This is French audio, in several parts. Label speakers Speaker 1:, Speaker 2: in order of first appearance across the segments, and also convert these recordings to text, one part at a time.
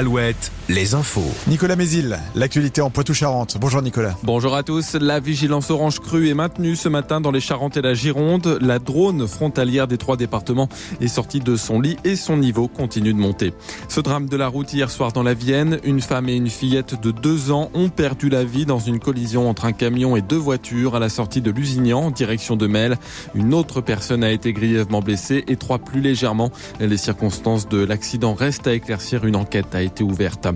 Speaker 1: Alouette, les infos.
Speaker 2: Nicolas Mézil, l'actualité en Poitou-Charentes. Bonjour Nicolas.
Speaker 3: Bonjour à tous. La vigilance orange crue est maintenue ce matin dans les Charentes et la Gironde. La drone frontalière des trois départements est sortie de son lit et son niveau continue de monter. Ce drame de la route hier soir dans la Vienne, une femme et une fillette de deux ans ont perdu la vie dans une collision entre un camion et deux voitures à la sortie de Lusignan en direction de Mel. Une autre personne a été grièvement blessée et trois plus légèrement. Les circonstances de l'accident restent à éclaircir. Une enquête a été ouverte.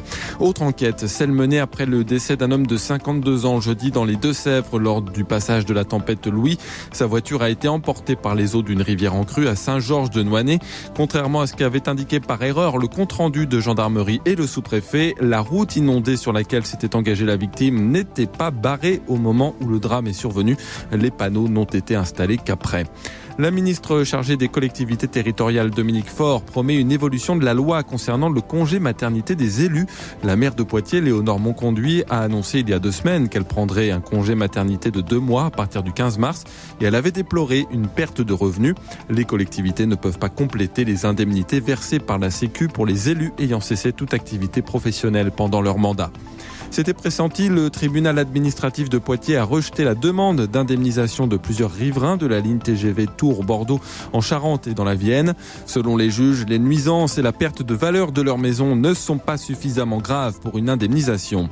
Speaker 3: Autre enquête, celle menée après le décès d'un homme de 52 ans jeudi dans les Deux-Sèvres lors du passage de la tempête Louis. Sa voiture a été emportée par les eaux d'une rivière en crue à Saint-Georges de Noinet. Contrairement à ce qu'avait indiqué par erreur le compte-rendu de gendarmerie et le sous-préfet, la route inondée sur laquelle s'était engagée la victime n'était pas barrée au moment où le drame est survenu. Les panneaux n'ont été installés qu'après. La ministre chargée des collectivités territoriales, Dominique Faure, promet une évolution de la loi concernant le congé maternité des élus. La maire de Poitiers, Léonore Monconduit, a annoncé il y a deux semaines qu'elle prendrait un congé maternité de deux mois à partir du 15 mars et elle avait déploré une perte de revenus. Les collectivités ne peuvent pas compléter les indemnités versées par la Sécu pour les élus ayant cessé toute activité professionnelle pendant leur mandat. C'était pressenti, le tribunal administratif de Poitiers a rejeté la demande d'indemnisation de plusieurs riverains de la ligne TGV Tours-Bordeaux en Charente et dans la Vienne. Selon les juges, les nuisances et la perte de valeur de leur maison ne sont pas suffisamment graves pour une indemnisation.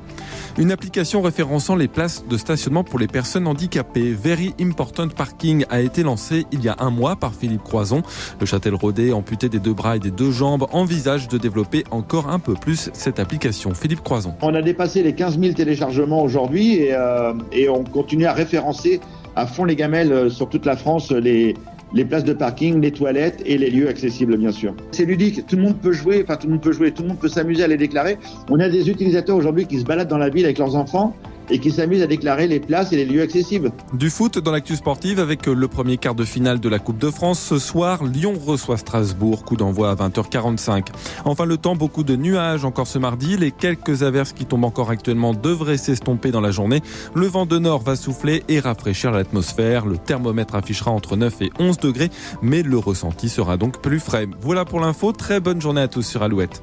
Speaker 3: Une application référençant les places de stationnement pour les personnes handicapées, Very Important Parking, a été lancée il y a un mois par Philippe Croison. Le Châtel-Rodet, amputé des deux bras et des deux jambes, envisage de développer encore un peu plus cette application. Philippe Croison.
Speaker 4: On a dépassé les 15 000 téléchargements aujourd'hui et, euh, et, on continue à référencer à fond les gamelles euh, sur toute la France les, les places de parking, les toilettes et les lieux accessibles bien sûr. C'est ludique, tout le monde peut jouer, enfin tout le monde peut jouer, tout le monde peut s'amuser à les déclarer. On a des utilisateurs aujourd'hui qui se baladent dans la ville avec leurs enfants et qui s'amusent à déclarer les places et les lieux accessibles.
Speaker 3: Du foot dans l'actu sportive avec le premier quart de finale de la Coupe de France. Ce soir, Lyon reçoit Strasbourg, coup d'envoi à 20h45. Enfin, le temps, beaucoup de nuages encore ce mardi. Les quelques averses qui tombent encore actuellement devraient s'estomper dans la journée. Le vent de nord va souffler et rafraîchir l'atmosphère. Le thermomètre affichera entre 9 et 11 degrés, mais le ressenti sera donc plus frais. Voilà pour l'info. Très bonne journée à tous sur Alouette.